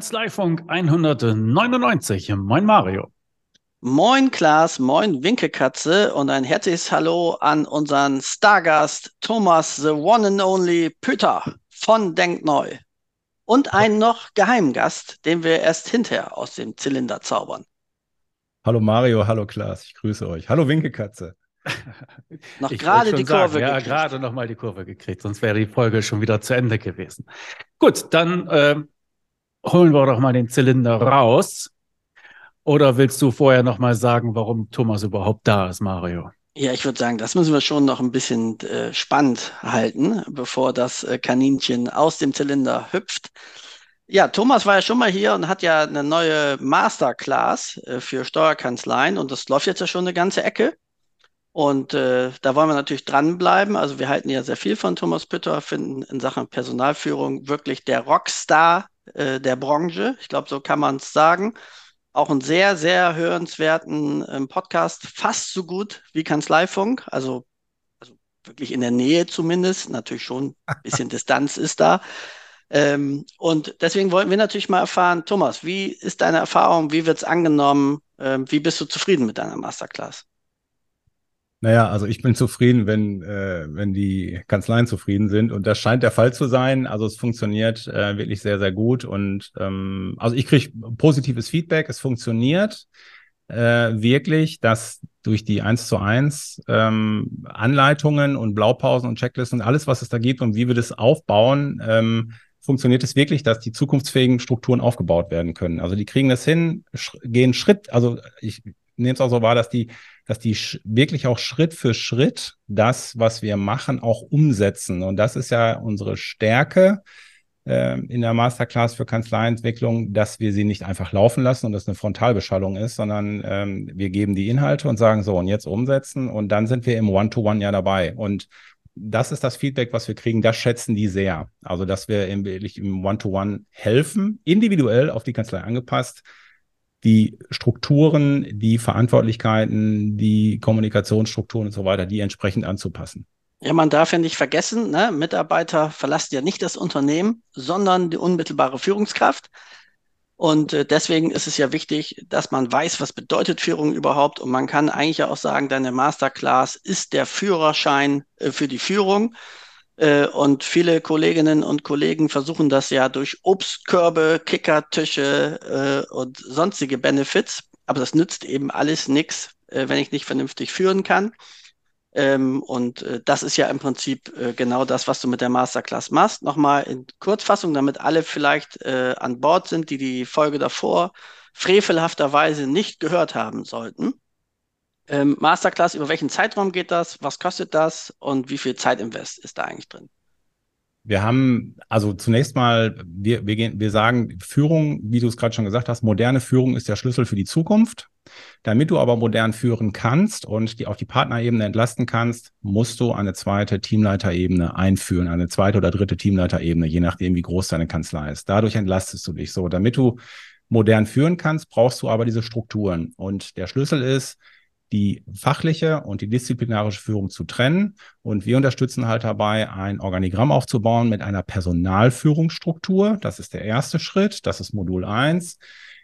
Kanzleifunk 199. Moin Mario. Moin Klaas, moin Winkekatze und ein herzliches Hallo an unseren Stargast Thomas the One and Only Pütter von Denkneu. Und einen noch geheimen Gast, den wir erst hinterher aus dem Zylinder zaubern. Hallo Mario, hallo Klaas, ich grüße euch. Hallo Winkekatze. noch gerade die Kurve sagen, Ja, gerade noch mal die Kurve gekriegt, sonst wäre die Folge schon wieder zu Ende gewesen. Gut, dann äh, holen wir doch mal den Zylinder raus. Oder willst du vorher noch mal sagen, warum Thomas überhaupt da ist, Mario? Ja, ich würde sagen, das müssen wir schon noch ein bisschen äh, spannend halten, bevor das äh, Kaninchen aus dem Zylinder hüpft. Ja, Thomas war ja schon mal hier und hat ja eine neue Masterclass äh, für Steuerkanzleien und das läuft jetzt ja schon eine ganze Ecke. Und äh, da wollen wir natürlich dranbleiben. Also wir halten ja sehr viel von Thomas Pütter, finden in Sachen Personalführung wirklich der Rockstar äh, der Branche. Ich glaube, so kann man es sagen. Auch einen sehr, sehr hörenswerten ähm, Podcast, fast so gut wie Kanzleifunk. Also, also wirklich in der Nähe zumindest. Natürlich schon ein bisschen Distanz ist da. Ähm, und deswegen wollten wir natürlich mal erfahren, Thomas, wie ist deine Erfahrung? Wie wird es angenommen? Ähm, wie bist du zufrieden mit deiner Masterclass? Naja, also ich bin zufrieden, wenn, äh, wenn die Kanzleien zufrieden sind. Und das scheint der Fall zu sein. Also es funktioniert äh, wirklich sehr, sehr gut. Und ähm, also ich kriege positives Feedback. Es funktioniert äh, wirklich, dass durch die eins zu eins ähm, Anleitungen und Blaupausen und Checklisten und alles, was es da gibt und wie wir das aufbauen, ähm, funktioniert es wirklich, dass die zukunftsfähigen Strukturen aufgebaut werden können. Also die kriegen das hin, sch gehen Schritt, also ich nehme es auch so wahr, dass die dass die wirklich auch Schritt für Schritt das, was wir machen, auch umsetzen. Und das ist ja unsere Stärke äh, in der Masterclass für Kanzleientwicklung, dass wir sie nicht einfach laufen lassen und das eine Frontalbeschallung ist, sondern ähm, wir geben die Inhalte und sagen so und jetzt umsetzen und dann sind wir im One-to-One -One ja dabei. Und das ist das Feedback, was wir kriegen. Das schätzen die sehr. Also, dass wir im, wirklich im One-to-One -One helfen, individuell auf die Kanzlei angepasst, die Strukturen, die Verantwortlichkeiten, die Kommunikationsstrukturen und so weiter, die entsprechend anzupassen. Ja, man darf ja nicht vergessen, ne? Mitarbeiter verlassen ja nicht das Unternehmen, sondern die unmittelbare Führungskraft. Und äh, deswegen ist es ja wichtig, dass man weiß, was bedeutet Führung überhaupt. Und man kann eigentlich ja auch sagen, deine Masterclass ist der Führerschein äh, für die Führung. Äh, und viele Kolleginnen und Kollegen versuchen das ja durch Obstkörbe, Kickertische äh, und sonstige Benefits. Aber das nützt eben alles nichts, äh, wenn ich nicht vernünftig führen kann. Ähm, und äh, das ist ja im Prinzip äh, genau das, was du mit der Masterclass machst. Nochmal in Kurzfassung, damit alle vielleicht äh, an Bord sind, die die Folge davor frevelhafterweise nicht gehört haben sollten. Ähm, Masterclass, über welchen Zeitraum geht das? Was kostet das? Und wie viel Zeitinvest ist da eigentlich drin? Wir haben, also zunächst mal, wir, wir, gehen, wir sagen, Führung, wie du es gerade schon gesagt hast, moderne Führung ist der Schlüssel für die Zukunft. Damit du aber modern führen kannst und die auf die Partnerebene entlasten kannst, musst du eine zweite Teamleiterebene einführen, eine zweite oder dritte Teamleiterebene, je nachdem, wie groß deine Kanzlei ist. Dadurch entlastest du dich so. Damit du modern führen kannst, brauchst du aber diese Strukturen. Und der Schlüssel ist, die fachliche und die disziplinarische Führung zu trennen. Und wir unterstützen halt dabei, ein Organigramm aufzubauen mit einer Personalführungsstruktur. Das ist der erste Schritt. Das ist Modul eins.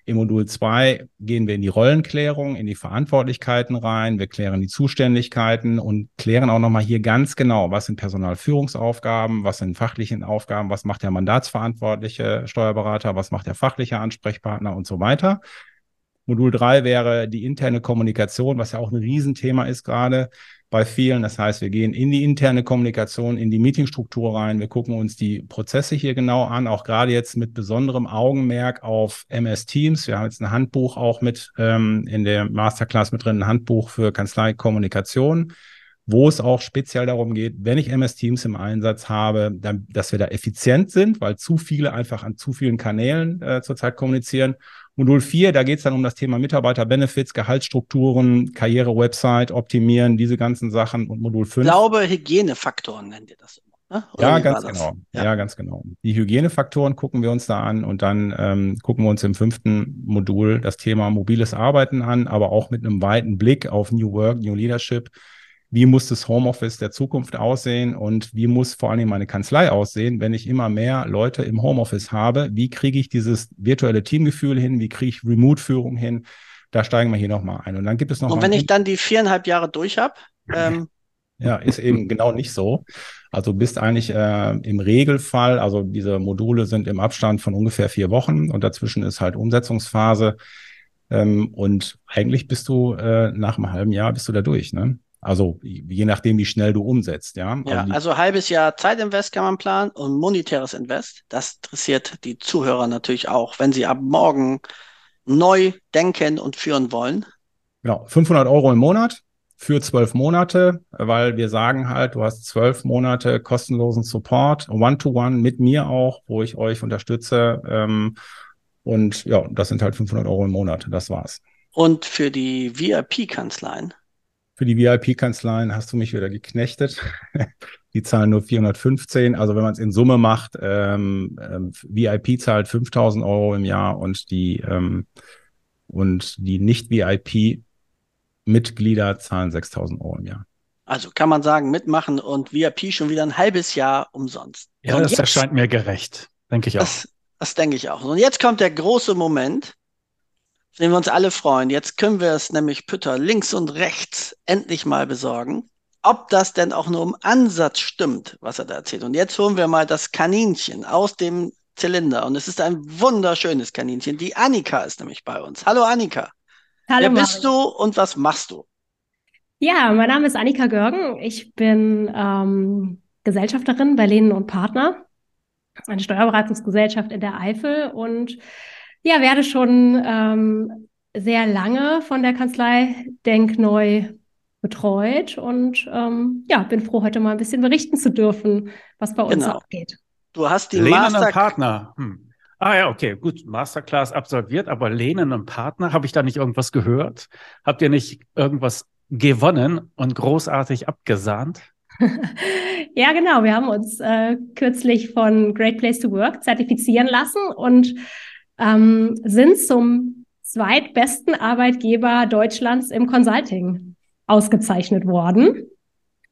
Im Modul zwei gehen wir in die Rollenklärung, in die Verantwortlichkeiten rein. Wir klären die Zuständigkeiten und klären auch nochmal hier ganz genau, was sind Personalführungsaufgaben, was sind fachliche Aufgaben, was macht der mandatsverantwortliche Steuerberater, was macht der fachliche Ansprechpartner und so weiter. Modul 3 wäre die interne Kommunikation, was ja auch ein Riesenthema ist gerade bei vielen. Das heißt, wir gehen in die interne Kommunikation, in die Meetingstruktur rein. Wir gucken uns die Prozesse hier genau an, auch gerade jetzt mit besonderem Augenmerk auf MS Teams. Wir haben jetzt ein Handbuch auch mit ähm, in der Masterclass mit drin, ein Handbuch für Kanzlei-Kommunikation wo es auch speziell darum geht, wenn ich MS Teams im Einsatz habe, dann, dass wir da effizient sind, weil zu viele einfach an zu vielen Kanälen äh, zurzeit kommunizieren Modul 4, da geht es dann um das Thema Mitarbeiter-Benefits, Gehaltsstrukturen, Karriere-Website, optimieren, diese ganzen Sachen. Und Modul 5. Ich glaube, Hygienefaktoren nennt ihr das immer. Ne? Ja, ganz genau. Ja. ja. ganz genau. Die Hygienefaktoren gucken wir uns da an und dann ähm, gucken wir uns im fünften Modul das Thema mobiles Arbeiten an, aber auch mit einem weiten Blick auf New Work, New Leadership wie muss das Homeoffice der Zukunft aussehen und wie muss vor allem meine Kanzlei aussehen, wenn ich immer mehr Leute im Homeoffice habe? Wie kriege ich dieses virtuelle Teamgefühl hin? Wie kriege ich Remote-Führung hin? Da steigen wir hier nochmal ein. Und dann gibt es noch. Und wenn ich dann die viereinhalb Jahre durch habe, ähm, ja, ist eben genau nicht so. Also bist eigentlich äh, im Regelfall, also diese Module sind im Abstand von ungefähr vier Wochen und dazwischen ist halt Umsetzungsphase. Ähm, und eigentlich bist du äh, nach einem halben Jahr bist du da durch, ne? Also je nachdem, wie schnell du umsetzt, ja. Ja, also, also halbes Jahr Zeitinvest kann man planen und monetäres Invest. Das interessiert die Zuhörer natürlich auch, wenn sie ab morgen neu denken und führen wollen. Genau, 500 Euro im Monat für zwölf Monate, weil wir sagen halt, du hast zwölf Monate kostenlosen Support, One-to-One -one mit mir auch, wo ich euch unterstütze. Ähm, und ja, das sind halt 500 Euro im Monat. Das war's. Und für die VIP-Kanzleien? Für die VIP-Kanzleien hast du mich wieder geknechtet. die zahlen nur 415. Also wenn man es in Summe macht, ähm, ähm, VIP zahlt 5000 Euro im Jahr und die, ähm, und die Nicht-VIP-Mitglieder zahlen 6000 Euro im Jahr. Also kann man sagen, mitmachen und VIP schon wieder ein halbes Jahr umsonst. Ja, und das jetzt, erscheint mir gerecht, denke ich auch. Das, das denke ich auch. Und jetzt kommt der große Moment, den wir uns alle freuen. Jetzt können wir es nämlich Pütter links und rechts endlich mal besorgen, ob das denn auch nur im Ansatz stimmt, was er da erzählt. Und jetzt holen wir mal das Kaninchen aus dem Zylinder. Und es ist ein wunderschönes Kaninchen. Die Annika ist nämlich bei uns. Hallo Annika. Hallo. Wer bist du und was machst du? Ja, mein Name ist Annika Görgen. Ich bin ähm, Gesellschafterin bei Lehnen und Partner, eine Steuerberatungsgesellschaft in der Eifel und ja, werde schon ähm, sehr lange von der Kanzlei Denkneu betreut und ähm, ja, bin froh, heute mal ein bisschen berichten zu dürfen, was bei uns Genau. abgeht. Du hast die Lehnen Master und Partner. Hm. Ah ja, okay, gut. Masterclass absolviert, aber Lehnen und Partner, habe ich da nicht irgendwas gehört? Habt ihr nicht irgendwas gewonnen und großartig abgesahnt? ja, genau. Wir haben uns äh, kürzlich von Great Place to Work zertifizieren lassen und ähm, sind zum zweitbesten Arbeitgeber Deutschlands im Consulting ausgezeichnet worden.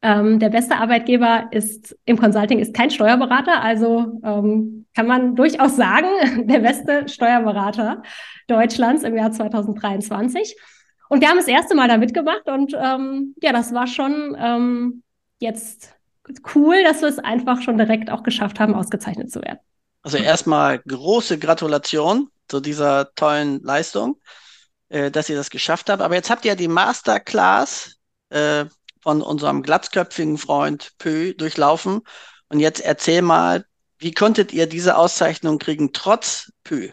Ähm, der beste Arbeitgeber ist im Consulting ist kein Steuerberater, also ähm, kann man durchaus sagen, der beste Steuerberater Deutschlands im Jahr 2023. Und wir haben das erste Mal da mitgemacht und ähm, ja, das war schon ähm, jetzt cool, dass wir es einfach schon direkt auch geschafft haben, ausgezeichnet zu werden. Also erstmal große Gratulation zu dieser tollen Leistung, äh, dass ihr das geschafft habt. Aber jetzt habt ihr ja die Masterclass äh, von unserem glatzköpfigen Freund Pö durchlaufen. Und jetzt erzähl mal, wie konntet ihr diese Auszeichnung kriegen, trotz Pö?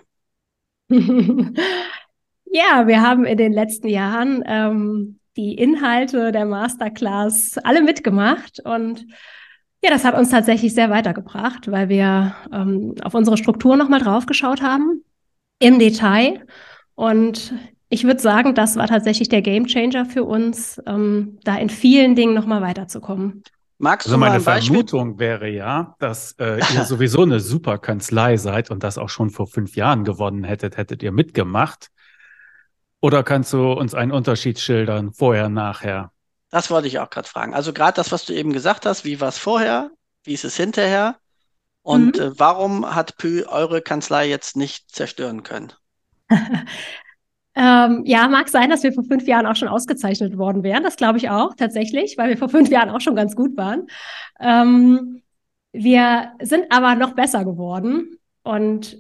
ja, wir haben in den letzten Jahren ähm, die Inhalte der Masterclass alle mitgemacht und ja, das hat uns tatsächlich sehr weitergebracht, weil wir ähm, auf unsere Struktur nochmal draufgeschaut haben im Detail. Und ich würde sagen, das war tatsächlich der Gamechanger für uns, ähm, da in vielen Dingen nochmal weiterzukommen. Magst Also meine? Vermutung wäre ja, dass äh, ihr sowieso eine super Kanzlei seid und das auch schon vor fünf Jahren gewonnen hättet, hättet ihr mitgemacht. Oder kannst du uns einen Unterschied schildern, vorher, nachher? Das wollte ich auch gerade fragen. Also gerade das, was du eben gesagt hast, wie war es vorher, wie ist es hinterher und Mhm. äh, warum hat Pü eure Kanzlei jetzt nicht zerstören können? Ähm, ja, mag sein, dass wir vor fünf Jahren auch schon ausgezeichnet worden wären. Das glaube ich auch tatsächlich, weil wir vor fünf Jahren auch schon ganz gut waren. Ähm, wir sind aber noch besser geworden. Und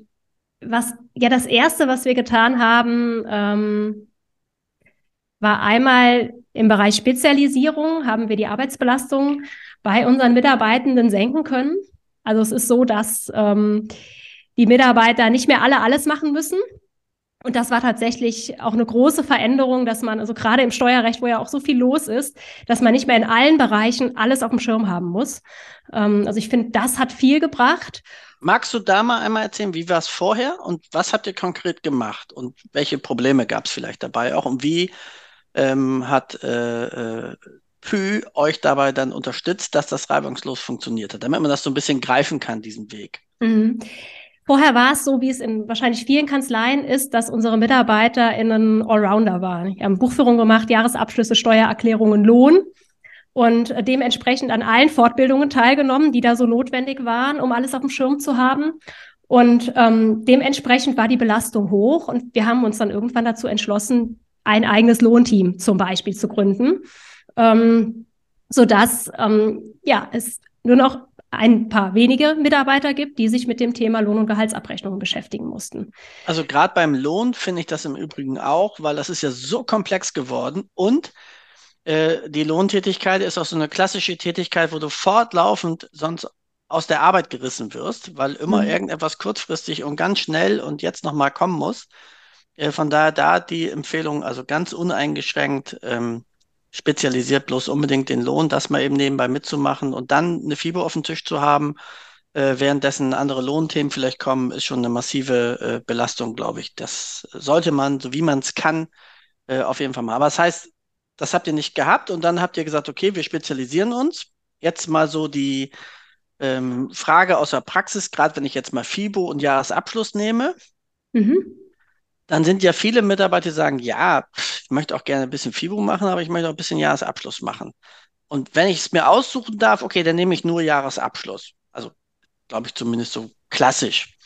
was ja das erste, was wir getan haben, ähm, war einmal im Bereich Spezialisierung haben wir die Arbeitsbelastung bei unseren Mitarbeitenden senken können. Also es ist so, dass ähm, die Mitarbeiter nicht mehr alle alles machen müssen. Und das war tatsächlich auch eine große Veränderung, dass man, also gerade im Steuerrecht, wo ja auch so viel los ist, dass man nicht mehr in allen Bereichen alles auf dem Schirm haben muss. Ähm, also ich finde, das hat viel gebracht. Magst du da mal einmal erzählen, wie war es vorher und was habt ihr konkret gemacht und welche Probleme gab es vielleicht dabei auch und wie ähm, hat äh, äh, Pü euch dabei dann unterstützt, dass das reibungslos funktioniert hat, damit man das so ein bisschen greifen kann, diesen Weg? Mhm. Vorher war es so, wie es in wahrscheinlich vielen Kanzleien ist, dass unsere MitarbeiterInnen Allrounder waren. Die haben Buchführung gemacht, Jahresabschlüsse, Steuererklärungen, Lohn. und dementsprechend an allen Fortbildungen teilgenommen, die da so notwendig waren, um alles auf dem Schirm zu haben. Und ähm, dementsprechend war die Belastung hoch und wir haben uns dann irgendwann dazu entschlossen, ein eigenes Lohnteam zum Beispiel zu gründen, ähm, sodass ähm, ja, es nur noch ein paar wenige Mitarbeiter gibt, die sich mit dem Thema Lohn- und Gehaltsabrechnungen beschäftigen mussten. Also gerade beim Lohn finde ich das im Übrigen auch, weil das ist ja so komplex geworden und äh, die Lohntätigkeit ist auch so eine klassische Tätigkeit, wo du fortlaufend sonst aus der Arbeit gerissen wirst, weil immer mhm. irgendetwas kurzfristig und ganz schnell und jetzt nochmal kommen muss. Äh, von daher da die Empfehlung, also ganz uneingeschränkt ähm, spezialisiert bloß unbedingt den Lohn, das mal eben nebenbei mitzumachen und dann eine FIBO auf dem Tisch zu haben, äh, währenddessen andere Lohnthemen vielleicht kommen, ist schon eine massive äh, Belastung, glaube ich. Das sollte man, so wie man es kann, äh, auf jeden Fall machen. Aber das heißt, das habt ihr nicht gehabt und dann habt ihr gesagt, okay, wir spezialisieren uns. Jetzt mal so die ähm, Frage aus der Praxis, gerade wenn ich jetzt mal FIBO und Jahresabschluss nehme. Mhm dann sind ja viele Mitarbeiter, die sagen, ja, ich möchte auch gerne ein bisschen FIBO machen, aber ich möchte auch ein bisschen Jahresabschluss machen. Und wenn ich es mir aussuchen darf, okay, dann nehme ich nur Jahresabschluss. Also, glaube ich, zumindest so klassisch.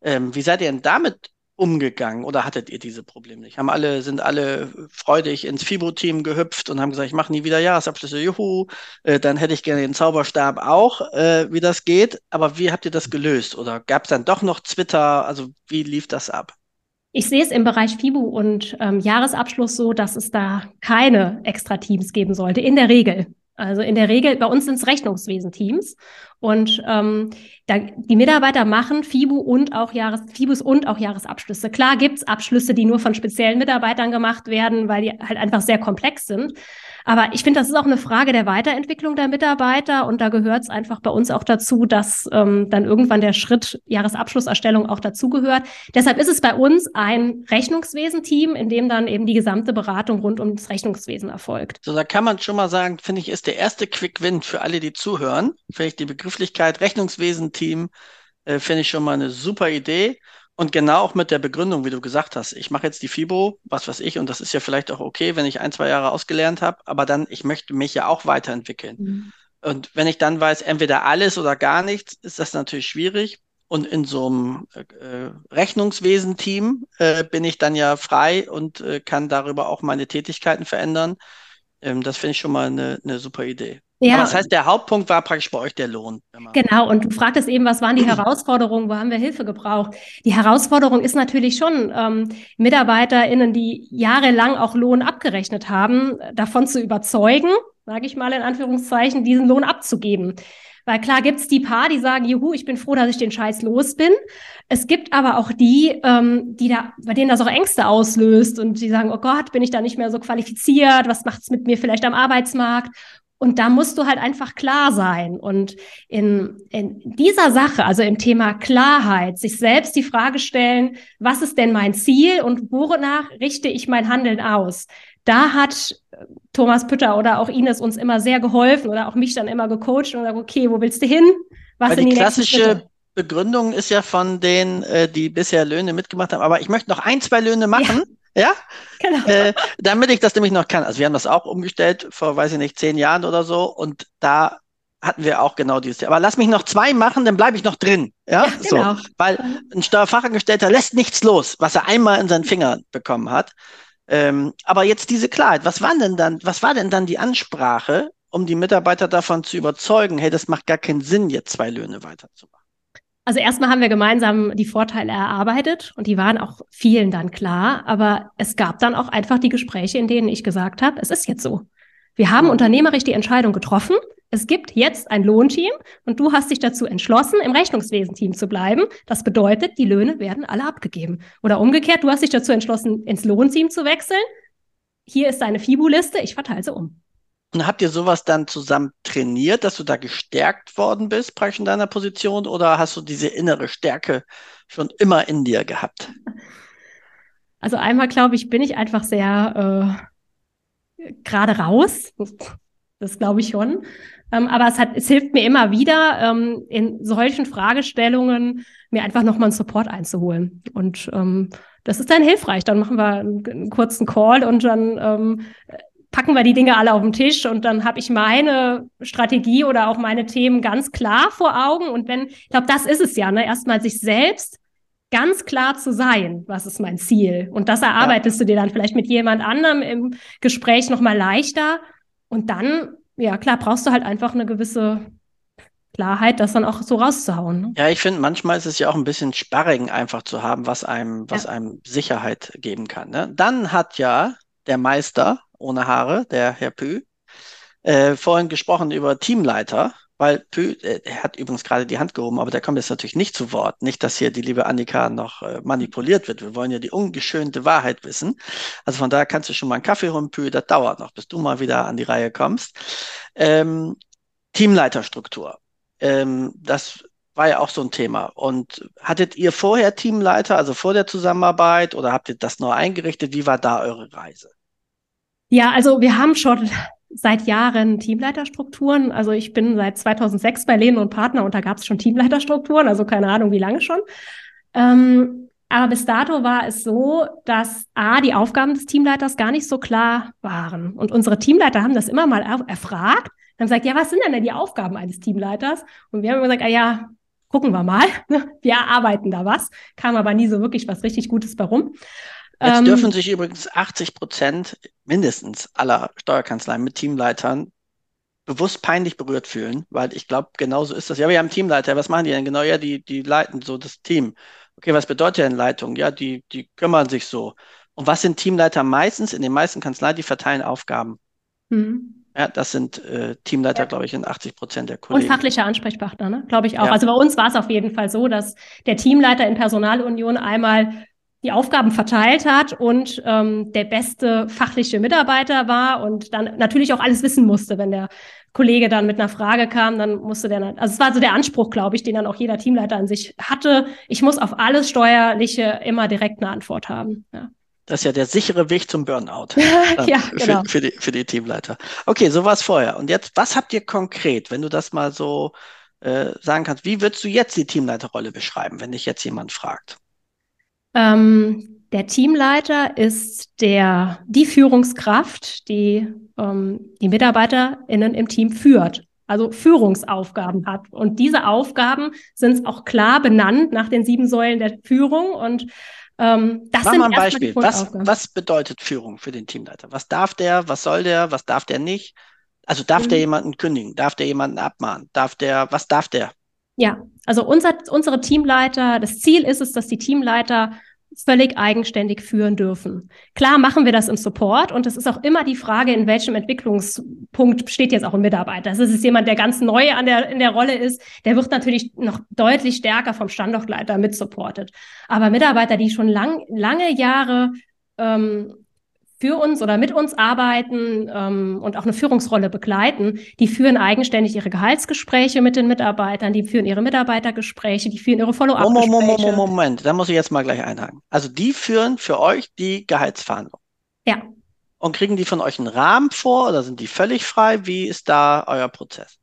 Ähm, wie seid ihr denn damit umgegangen oder hattet ihr diese Probleme nicht? Haben alle, sind alle freudig ins FIBO-Team gehüpft und haben gesagt, ich mache nie wieder Jahresabschlüsse, juhu, äh, dann hätte ich gerne den Zauberstab auch, äh, wie das geht. Aber wie habt ihr das gelöst? Oder gab es dann doch noch Twitter? Also wie lief das ab? Ich sehe es im Bereich FIBU und ähm, Jahresabschluss so, dass es da keine Extra-Teams geben sollte, in der Regel. Also in der Regel, bei uns sind es Rechnungswesen-Teams. Und ähm, da, die Mitarbeiter machen FIBU und auch Jahres, FIBUs und auch Jahresabschlüsse. Klar gibt's Abschlüsse, die nur von speziellen Mitarbeitern gemacht werden, weil die halt einfach sehr komplex sind. Aber ich finde, das ist auch eine Frage der Weiterentwicklung der Mitarbeiter und da gehört es einfach bei uns auch dazu, dass ähm, dann irgendwann der Schritt Jahresabschlusserstellung auch dazugehört. Deshalb ist es bei uns ein Rechnungswesen-Team, in dem dann eben die gesamte Beratung rund um das Rechnungswesen erfolgt. So, da kann man schon mal sagen, finde ich, ist der erste Quick-Win für alle, die zuhören. Finde ich die Begrifflichkeit Rechnungswesen-Team, äh, finde ich schon mal eine super Idee. Und genau auch mit der Begründung, wie du gesagt hast, ich mache jetzt die FIBO, was weiß ich, und das ist ja vielleicht auch okay, wenn ich ein, zwei Jahre ausgelernt habe, aber dann, ich möchte mich ja auch weiterentwickeln. Mhm. Und wenn ich dann weiß, entweder alles oder gar nichts, ist das natürlich schwierig. Und in so einem äh, Rechnungswesen-Team äh, bin ich dann ja frei und äh, kann darüber auch meine Tätigkeiten verändern. Ähm, das finde ich schon mal eine, eine super Idee. Ja. Aber das heißt, der Hauptpunkt war praktisch bei euch der Lohn. Genau, und du fragtest eben, was waren die Herausforderungen, wo haben wir Hilfe gebraucht? Die Herausforderung ist natürlich schon, ähm, MitarbeiterInnen, die jahrelang auch Lohn abgerechnet haben, davon zu überzeugen, sage ich mal in Anführungszeichen, diesen Lohn abzugeben. Weil klar gibt's die paar, die sagen, juhu, ich bin froh, dass ich den Scheiß los bin. Es gibt aber auch die, ähm, die da, bei denen das auch Ängste auslöst und die sagen, oh Gott, bin ich da nicht mehr so qualifiziert? Was macht's mit mir vielleicht am Arbeitsmarkt? Und da musst du halt einfach klar sein. Und in, in dieser Sache, also im Thema Klarheit, sich selbst die Frage stellen, was ist denn mein Ziel und wonach richte ich mein Handeln aus? Da hat äh, Thomas Pütter oder auch Ines uns immer sehr geholfen oder auch mich dann immer gecoacht und gesagt, okay, wo willst du hin? Was Weil die, die klassische Begründung ist ja von denen, äh, die bisher Löhne mitgemacht haben, aber ich möchte noch ein, zwei Löhne machen. Ja. Ja, genau. Äh, damit ich das nämlich noch kann. Also wir haben das auch umgestellt vor, weiß ich nicht, zehn Jahren oder so. Und da hatten wir auch genau dieses. Aber lass mich noch zwei machen, dann bleibe ich noch drin. Ja, ja genau. so. Weil ein Steuerfachangestellter lässt nichts los, was er einmal in seinen Finger bekommen hat. Ähm, aber jetzt diese Klarheit. Was war denn dann, was war denn dann die Ansprache, um die Mitarbeiter davon zu überzeugen, hey, das macht gar keinen Sinn, jetzt zwei Löhne weiterzumachen? Also erstmal haben wir gemeinsam die Vorteile erarbeitet und die waren auch vielen dann klar. Aber es gab dann auch einfach die Gespräche, in denen ich gesagt habe, es ist jetzt so. Wir haben unternehmerisch die Entscheidung getroffen. Es gibt jetzt ein Lohnteam und du hast dich dazu entschlossen, im Rechnungswesen-Team zu bleiben. Das bedeutet, die Löhne werden alle abgegeben. Oder umgekehrt, du hast dich dazu entschlossen, ins Lohnteam zu wechseln. Hier ist deine FIBU-Liste, ich verteile sie um. Und habt ihr sowas dann zusammen trainiert, dass du da gestärkt worden bist, praktisch in deiner Position, oder hast du diese innere Stärke schon immer in dir gehabt? Also einmal, glaube ich, bin ich einfach sehr äh, gerade raus. Das glaube ich schon. Ähm, aber es, hat, es hilft mir immer wieder, ähm, in solchen Fragestellungen mir einfach nochmal einen Support einzuholen. Und ähm, das ist dann hilfreich. Dann machen wir einen, einen kurzen Call und dann ähm, packen wir die Dinge alle auf den Tisch und dann habe ich meine Strategie oder auch meine Themen ganz klar vor Augen. Und wenn, ich glaube, das ist es ja, ne? erstmal sich selbst ganz klar zu sein, was ist mein Ziel. Und das erarbeitest ja. du dir dann vielleicht mit jemand anderem im Gespräch nochmal leichter. Und dann, ja klar, brauchst du halt einfach eine gewisse Klarheit, das dann auch so rauszuhauen. Ne? Ja, ich finde, manchmal ist es ja auch ein bisschen Sparring einfach zu haben, was einem, was ja. einem Sicherheit geben kann. Ne? Dann hat ja der Meister ohne Haare, der Herr Pü, äh, vorhin gesprochen über Teamleiter weil Pü, äh, er hat übrigens gerade die Hand gehoben, aber der kommt jetzt natürlich nicht zu Wort. Nicht, dass hier die liebe Annika noch äh, manipuliert wird. Wir wollen ja die ungeschönte Wahrheit wissen. Also von daher kannst du schon mal einen Kaffee holen, Pü, das dauert noch, bis du mal wieder an die Reihe kommst. Ähm, Teamleiterstruktur. Ähm, das war ja auch so ein Thema. Und hattet ihr vorher Teamleiter, also vor der Zusammenarbeit, oder habt ihr das neu eingerichtet? Wie war da eure Reise? Ja, also wir haben schon seit Jahren Teamleiterstrukturen. Also ich bin seit 2006 bei Lehnen und Partner und da gab es schon Teamleiterstrukturen, also keine Ahnung, wie lange schon. Ähm, aber bis dato war es so, dass A, die Aufgaben des Teamleiters gar nicht so klar waren. Und unsere Teamleiter haben das immer mal erfragt. Dann sagt, ja, was sind denn die Aufgaben eines Teamleiters? Und wir haben immer gesagt, ah ja, gucken wir mal. Wir erarbeiten da was. Kam aber nie so wirklich was richtig Gutes bei rum. Jetzt ähm, dürfen sich übrigens 80 Prozent mindestens aller Steuerkanzleien mit Teamleitern bewusst peinlich berührt fühlen, weil ich glaube, genauso ist das. Ja, wir haben Teamleiter, was machen die denn genau? Ja, die, die leiten so das Team. Okay, was bedeutet denn Leitung? Ja, die, die kümmern sich so. Und was sind Teamleiter meistens? In den meisten Kanzleien, die verteilen Aufgaben. Mhm. Ja, das sind äh, Teamleiter, ja. glaube ich, in 80 Prozent der Kollegen. Und fachliche Ansprechpartner, ne? glaube ich auch. Ja. Also bei uns war es auf jeden Fall so, dass der Teamleiter in Personalunion einmal die Aufgaben verteilt hat und ähm, der beste fachliche Mitarbeiter war und dann natürlich auch alles wissen musste, wenn der Kollege dann mit einer Frage kam, dann musste der, also es war so der Anspruch, glaube ich, den dann auch jeder Teamleiter an sich hatte. Ich muss auf alles Steuerliche immer direkt eine Antwort haben. Ja. Das ist ja der sichere Weg zum Burnout. ja, genau. für, für, die, für die Teamleiter. Okay, so war es vorher. Und jetzt, was habt ihr konkret, wenn du das mal so äh, sagen kannst, wie würdest du jetzt die Teamleiterrolle beschreiben, wenn dich jetzt jemand fragt? Ähm, der Teamleiter ist der, die Führungskraft, die ähm, die MitarbeiterInnen im Team führt, also Führungsaufgaben hat. Und diese Aufgaben sind auch klar benannt nach den sieben Säulen der Führung. Und ähm, das Mach sind mal ein Beispiel. Was, was bedeutet Führung für den Teamleiter? Was darf der? Was soll der? Was darf der nicht? Also darf mhm. der jemanden kündigen? Darf der jemanden abmahnen? Darf der, was darf der? Ja, also unser, unsere Teamleiter, das Ziel ist es, dass die Teamleiter völlig eigenständig führen dürfen. Klar machen wir das im Support und es ist auch immer die Frage, in welchem Entwicklungspunkt steht jetzt auch ein Mitarbeiter. Das ist jemand, der ganz neu an der, in der Rolle ist, der wird natürlich noch deutlich stärker vom Standortleiter mit supportet. Aber Mitarbeiter, die schon lang, lange Jahre ähm, für uns oder mit uns arbeiten ähm, und auch eine Führungsrolle begleiten, die führen eigenständig ihre Gehaltsgespräche mit den Mitarbeitern, die führen ihre Mitarbeitergespräche, die führen ihre Follow-up-Gespräche. Moment, Moment, Moment, da muss ich jetzt mal gleich einhaken. Also die führen für euch die Gehaltsverhandlung. Ja. Und kriegen die von euch einen Rahmen vor oder sind die völlig frei? Wie ist da euer Prozess?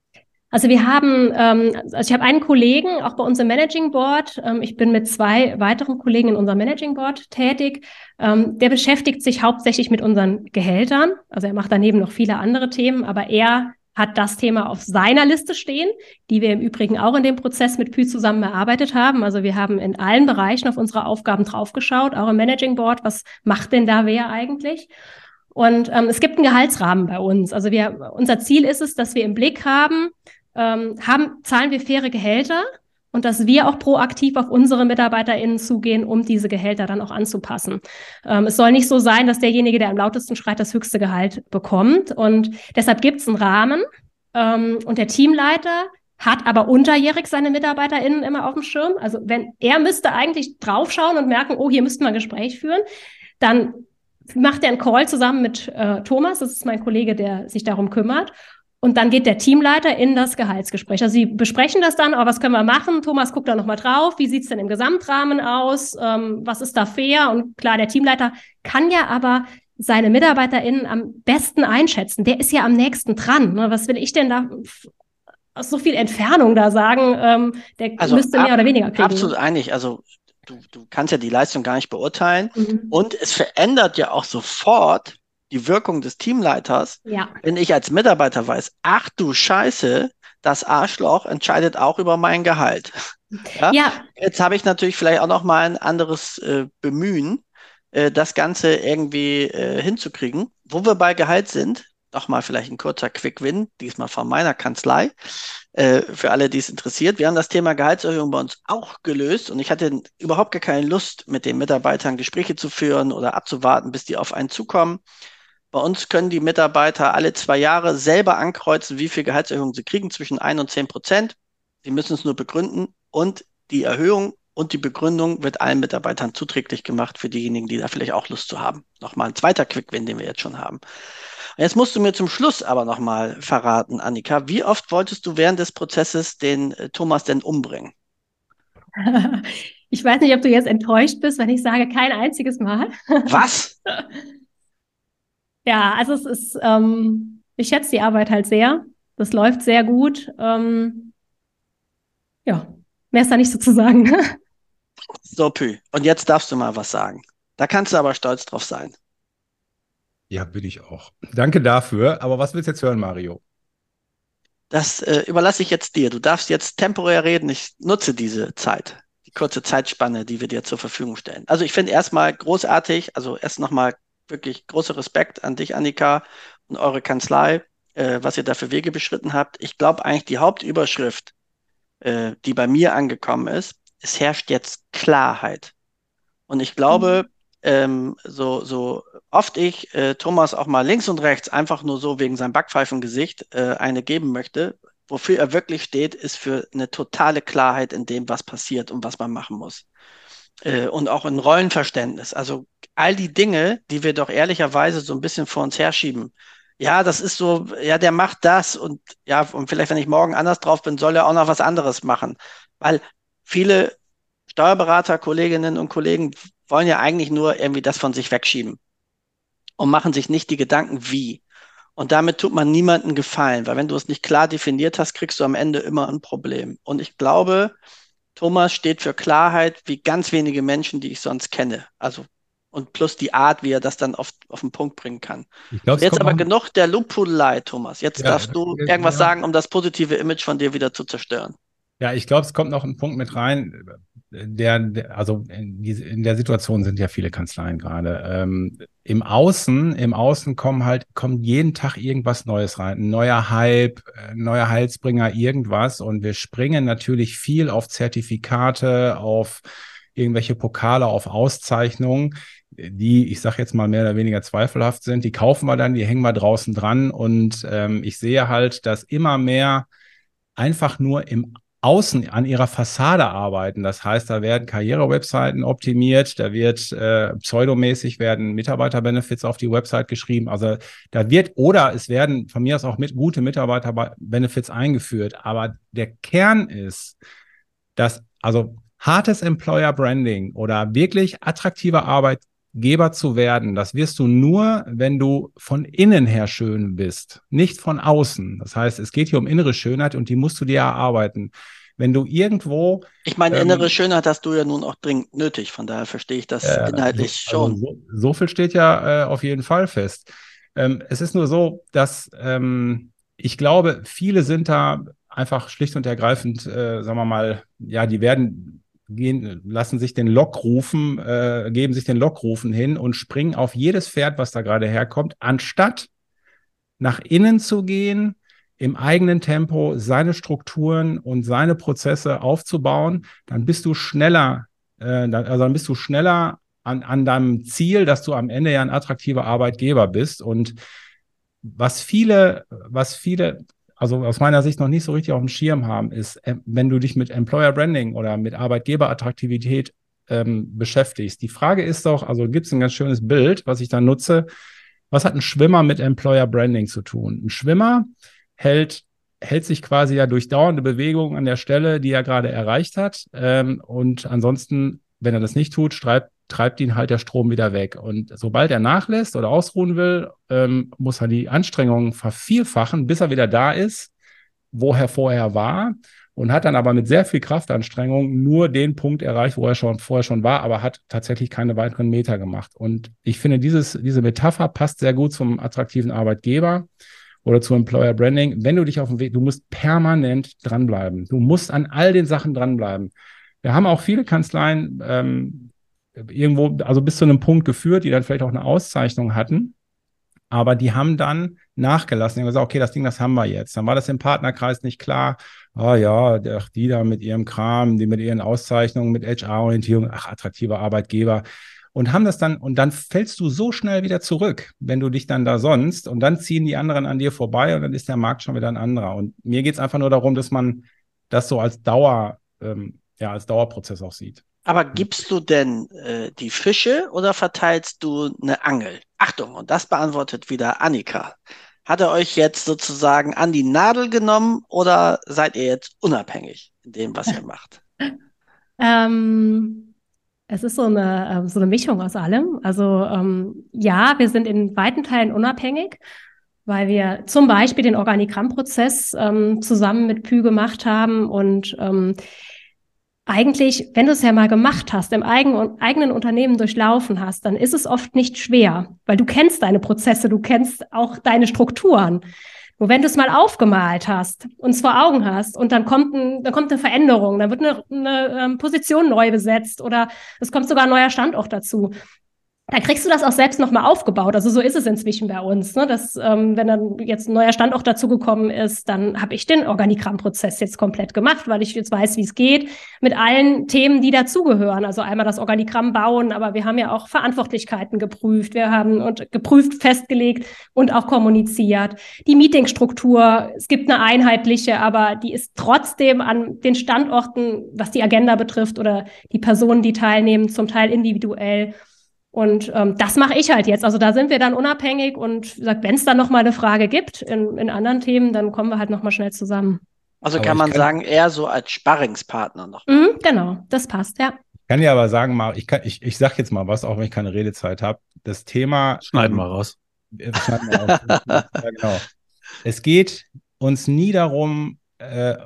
Also wir haben, ähm, also ich habe einen Kollegen, auch bei uns im Managing Board. Ähm, ich bin mit zwei weiteren Kollegen in unserem Managing Board tätig. Ähm, der beschäftigt sich hauptsächlich mit unseren Gehältern. Also er macht daneben noch viele andere Themen, aber er hat das Thema auf seiner Liste stehen, die wir im Übrigen auch in dem Prozess mit Pü zusammen erarbeitet haben. Also wir haben in allen Bereichen auf unsere Aufgaben draufgeschaut, auch im Managing Board. Was macht denn da wer eigentlich? Und ähm, es gibt einen Gehaltsrahmen bei uns. Also wir, unser Ziel ist es, dass wir im Blick haben, ähm, haben, zahlen wir faire Gehälter und dass wir auch proaktiv auf unsere MitarbeiterInnen zugehen, um diese Gehälter dann auch anzupassen. Ähm, es soll nicht so sein, dass derjenige, der am lautesten schreit, das höchste Gehalt bekommt. Und deshalb gibt es einen Rahmen. Ähm, und der Teamleiter hat aber unterjährig seine MitarbeiterInnen immer auf dem Schirm. Also wenn er müsste eigentlich draufschauen und merken, oh, hier müssten wir ein Gespräch führen, dann macht er einen Call zusammen mit äh, Thomas, das ist mein Kollege, der sich darum kümmert. Und dann geht der Teamleiter in das Gehaltsgespräch. Also sie besprechen das dann, aber was können wir machen? Thomas guckt da nochmal drauf. Wie sieht's denn im Gesamtrahmen aus? Ähm, was ist da fair? Und klar, der Teamleiter kann ja aber seine MitarbeiterInnen am besten einschätzen. Der ist ja am nächsten dran. Ne? Was will ich denn da aus so viel Entfernung da sagen? Ähm, der also müsste mehr oder weniger kriegen. Absolut einig. Also du, du kannst ja die Leistung gar nicht beurteilen. Mhm. Und es verändert ja auch sofort die Wirkung des Teamleiters, Ja. wenn ich als Mitarbeiter weiß, ach du Scheiße, das Arschloch entscheidet auch über mein Gehalt. Ja? Ja, Jetzt habe ich natürlich vielleicht auch noch mal ein anderes äh, Bemühen, äh, das Ganze irgendwie äh, hinzukriegen. Wo wir bei Gehalt sind, noch mal vielleicht ein kurzer Quick-Win, diesmal von meiner Kanzlei, äh, für alle, die es interessiert. Wir haben das Thema Gehaltserhöhung bei uns auch gelöst und ich hatte überhaupt gar keine Lust, mit den Mitarbeitern Gespräche zu führen oder abzuwarten, bis die auf einen zukommen. Bei uns können die Mitarbeiter alle zwei Jahre selber ankreuzen, wie viel Gehaltserhöhung sie kriegen, zwischen 1 und 10 Prozent. Sie müssen es nur begründen und die Erhöhung und die Begründung wird allen Mitarbeitern zuträglich gemacht für diejenigen, die da vielleicht auch Lust zu haben. Nochmal ein zweiter Quick-Win, den wir jetzt schon haben. Und jetzt musst du mir zum Schluss aber nochmal verraten, Annika, wie oft wolltest du während des Prozesses den äh, Thomas denn umbringen? ich weiß nicht, ob du jetzt enttäuscht bist, wenn ich sage, kein einziges Mal. Was? Ja, also es ist, ähm, ich schätze die Arbeit halt sehr. Das läuft sehr gut. Ähm, ja, mehr ist da nicht so zu sagen. So, Pü. Und jetzt darfst du mal was sagen. Da kannst du aber stolz drauf sein. Ja, bin ich auch. Danke dafür. Aber was willst du jetzt hören, Mario? Das äh, überlasse ich jetzt dir. Du darfst jetzt temporär reden. Ich nutze diese Zeit, die kurze Zeitspanne, die wir dir zur Verfügung stellen. Also ich finde erstmal großartig, also erst nochmal wirklich großer Respekt an dich, Annika, und eure Kanzlei, äh, was ihr da für Wege beschritten habt. Ich glaube eigentlich die Hauptüberschrift, äh, die bei mir angekommen ist, es herrscht jetzt Klarheit. Und ich glaube, ähm, so, so oft ich äh, Thomas auch mal links und rechts einfach nur so wegen seinem Backpfeifengesicht äh, eine geben möchte, wofür er wirklich steht, ist für eine totale Klarheit in dem, was passiert und was man machen muss. Äh, und auch ein Rollenverständnis. Also all die Dinge, die wir doch ehrlicherweise so ein bisschen vor uns herschieben. Ja, das ist so, ja, der macht das und ja, und vielleicht, wenn ich morgen anders drauf bin, soll er auch noch was anderes machen. Weil viele Steuerberater, Kolleginnen und Kollegen wollen ja eigentlich nur irgendwie das von sich wegschieben und machen sich nicht die Gedanken, wie. Und damit tut man niemandem Gefallen, weil wenn du es nicht klar definiert hast, kriegst du am Ende immer ein Problem. Und ich glaube, Thomas steht für Klarheit wie ganz wenige Menschen, die ich sonst kenne. Also und plus die Art, wie er das dann auf, auf den Punkt bringen kann. Ich glaube, Jetzt aber genug der Lobhudelei, Thomas. Jetzt Ja, darfst du irgendwas ja. sagen, um das positive Image von dir wieder zu zerstören. Ja, ich glaube, es kommt noch ein Punkt mit rein, der, also in, der Situation sind ja viele Kanzleien gerade. Ähm, Im Außen, im Außen kommen halt, kommt jeden Tag irgendwas Neues rein. Ein neuer Hype, ein neuer Heilsbringer, irgendwas. Und wir springen natürlich viel auf Zertifikate, auf irgendwelche Pokale, auf Auszeichnungen, die, ich sage jetzt mal, mehr oder weniger zweifelhaft sind. Die kaufen wir dann, die hängen wir draußen dran. Und ähm, ich sehe halt, dass immer mehr einfach nur im Außen an ihrer Fassade arbeiten. Das heißt, da werden Karrierewebseiten optimiert, da wird äh, pseudomäßig werden Mitarbeiterbenefits auf die Website geschrieben. Also da wird oder es werden von mir aus auch mit gute Mitarbeiterbenefits eingeführt. Aber der Kern ist, dass also hartes Employer Branding oder wirklich attraktiver Arbeitgeber zu werden, das wirst du nur, wenn du von innen her schön bist, nicht von außen. Das heißt, es geht hier um innere Schönheit und die musst du dir erarbeiten. Wenn du irgendwo Ich meine, Ähm, innere Schönheit hast du ja nun auch dringend nötig. Von daher verstehe ich das Äh, inhaltlich so, also schon. so, so viel steht ja äh, auf jeden Fall fest. Ähm, es ist nur so, dass ähm, ich glaube, viele sind da einfach schlicht und ergreifend, äh, sagen wir mal, ja, die werden gehen, lassen sich den Lockrufen, äh, geben sich den Lockrufen hin und springen auf jedes Pferd, was da gerade herkommt, anstatt nach innen zu gehen, im eigenen Tempo seine Strukturen und seine Prozesse aufzubauen, dann bist du schneller, äh, also dann bist du schneller an, an deinem Ziel, dass du am Ende ja ein attraktiver Arbeitgeber bist. Und was viele, was viele, also aus meiner Sicht noch nicht so richtig auf dem Schirm haben, ist, äh, wenn du dich mit Employer Branding oder mit Arbeitgeberattraktivität ähm, beschäftigst. Die Frage ist doch, also gibt es ein ganz schönes Bild, was ich da nutze. Was hat ein Schwimmer mit Employer Branding zu tun? Ein Schwimmer hält, hält sich quasi ja durch dauernde Bewegungen an der Stelle, die er gerade erreicht hat. Ähm, und ansonsten, wenn er das nicht tut, treibt, treibt ihn halt der Strom wieder weg. Und sobald er nachlässt oder ausruhen will, ähm, muss er die Anstrengungen vervielfachen, bis er wieder da ist, wo er vorher war. und hat dann aber mit sehr viel Kraftanstrengung nur den Punkt erreicht, wo er schon vorher schon war, aber hat tatsächlich keine weiteren Meter gemacht. Und ich finde, dieses, diese Metapher passt sehr gut zum attraktiven Arbeitgeber oder zu Employer Branding. Wenn du dich auf dem Weg, du musst permanent dranbleiben. Du musst an all den Sachen dranbleiben. Wir haben auch viele Kanzleien ähm, irgendwo, also bis zu einem Punkt geführt, die dann vielleicht auch eine Auszeichnung hatten. Aber die haben dann nachgelassen. Die haben gesagt, okay, das Ding, das haben wir jetzt. Dann war das im Partnerkreis nicht klar. Ah oh ja, ach, die da mit ihrem Kram, die mit ihren Auszeichnungen, mit HR-Orientierung, ach, attraktiver Arbeitgeber. Und haben das dann, und dann fällst du so schnell wieder zurück, wenn du dich dann da sonst, und dann ziehen die anderen an dir vorbei und dann ist der Markt schon wieder ein anderer. Und mir geht es einfach nur darum, dass man das so als Dauer, ähm, ja, als Dauerprozess auch sieht. Aber gibst du denn äh, die Fische oder verteilst du eine Angel? Achtung, und das beantwortet wieder Annika. Hat er euch jetzt sozusagen an die Nadel genommen oder seid ihr jetzt unabhängig in dem, was ihr macht? ähm, es ist so eine, ähm, so eine Mischung aus allem. Also ähm, ja, wir sind in weiten Teilen unabhängig, weil wir zum Beispiel den Organigrammprozess ähm, zusammen mit Pü gemacht haben und ähm, eigentlich, wenn du es ja mal gemacht hast, im eigenen, eigenen Unternehmen durchlaufen hast, dann ist es oft nicht schwer, weil du kennst deine Prozesse, du kennst auch deine Strukturen. Nur wenn du es mal aufgemalt hast und es vor Augen hast und dann kommt, ein, dann kommt eine Veränderung, dann wird eine, eine ähm, Position neu besetzt oder es kommt sogar ein neuer Standort dazu, da kriegst du das auch selbst nochmal aufgebaut. Also so ist es inzwischen bei uns, ne? dass ähm, wenn dann jetzt ein neuer Standort dazugekommen ist, dann habe ich den Organigrammprozess jetzt komplett gemacht, weil ich jetzt weiß, wie es geht, mit allen Themen, die dazugehören. Also einmal das Organigramm bauen, aber wir haben ja auch Verantwortlichkeiten geprüft, wir haben und geprüft, festgelegt und auch kommuniziert. Die Meetingstruktur, es gibt eine einheitliche, aber die ist trotzdem an den Standorten, was die Agenda betrifft oder die Personen, die teilnehmen, zum Teil individuell. Und ähm, das mache ich halt jetzt. Also da sind wir dann unabhängig und wenn es dann noch mal eine Frage gibt in, in anderen Themen, dann kommen wir halt noch mal schnell zusammen. Also kann man kann, sagen, eher so als Sparringspartner noch. Mhm, genau, das passt, ja. Ich kann dir aber sagen, mal, ich, kann, ich, ich sag jetzt mal was, auch wenn ich keine Redezeit habe. Das Thema. Schneiden wir raus. Äh, schneiden wir raus. ja, genau. Es geht uns nie darum, äh,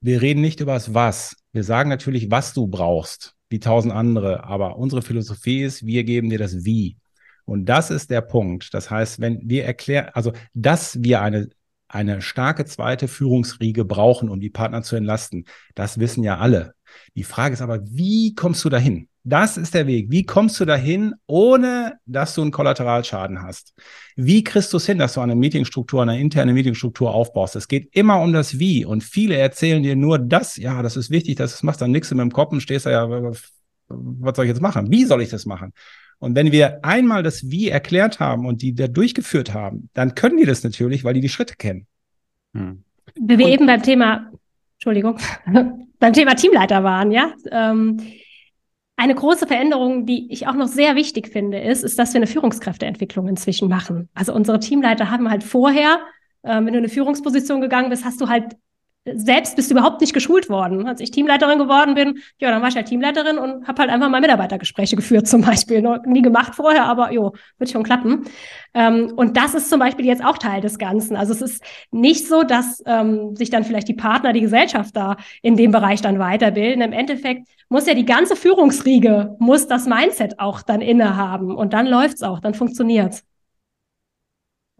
wir reden nicht über das Was. Wir sagen natürlich, was du brauchst wie tausend andere. Aber unsere Philosophie ist, wir geben dir das Wie. Und das ist der Punkt. Das heißt, wenn wir erklären, also, dass wir eine, eine starke zweite Führungsriege brauchen, um die Partner zu entlasten, das wissen ja alle. Die Frage ist aber, wie kommst du dahin? Das ist der Weg. Wie kommst du dahin, ohne dass du einen Kollateralschaden hast? Wie kriegst du es hin, dass du eine Meetingstruktur, eine interne Meetingstruktur aufbaust? Es geht immer um das Wie. Und viele erzählen dir nur das, ja, das ist wichtig, das machst dann nichts in meinem Kopf und stehst da ja, was soll ich jetzt machen? Wie soll ich das machen? Und wenn wir einmal das Wie erklärt haben und die da durchgeführt haben, dann können die das natürlich, weil die die Schritte kennen. Hm. Wie wir und, eben beim Thema, Entschuldigung, beim Thema Teamleiter waren, ja. Ähm, eine große Veränderung, die ich auch noch sehr wichtig finde, ist, ist, dass wir eine Führungskräfteentwicklung inzwischen machen. Also unsere Teamleiter haben halt vorher, äh, wenn du in eine Führungsposition gegangen bist, hast du halt selbst bist du überhaupt nicht geschult worden. Als ich Teamleiterin geworden bin, ja, dann war ich halt Teamleiterin und habe halt einfach mal Mitarbeitergespräche geführt zum Beispiel. Noch nie gemacht vorher, aber jo, wird schon klappen. Ähm, und das ist zum Beispiel jetzt auch Teil des Ganzen. Also es ist nicht so, dass ähm, sich dann vielleicht die Partner, die Gesellschaft da in dem Bereich dann weiterbilden. Im Endeffekt muss ja die ganze Führungsriege, muss das Mindset auch dann innehaben. Und dann läuft's auch, dann funktioniert's.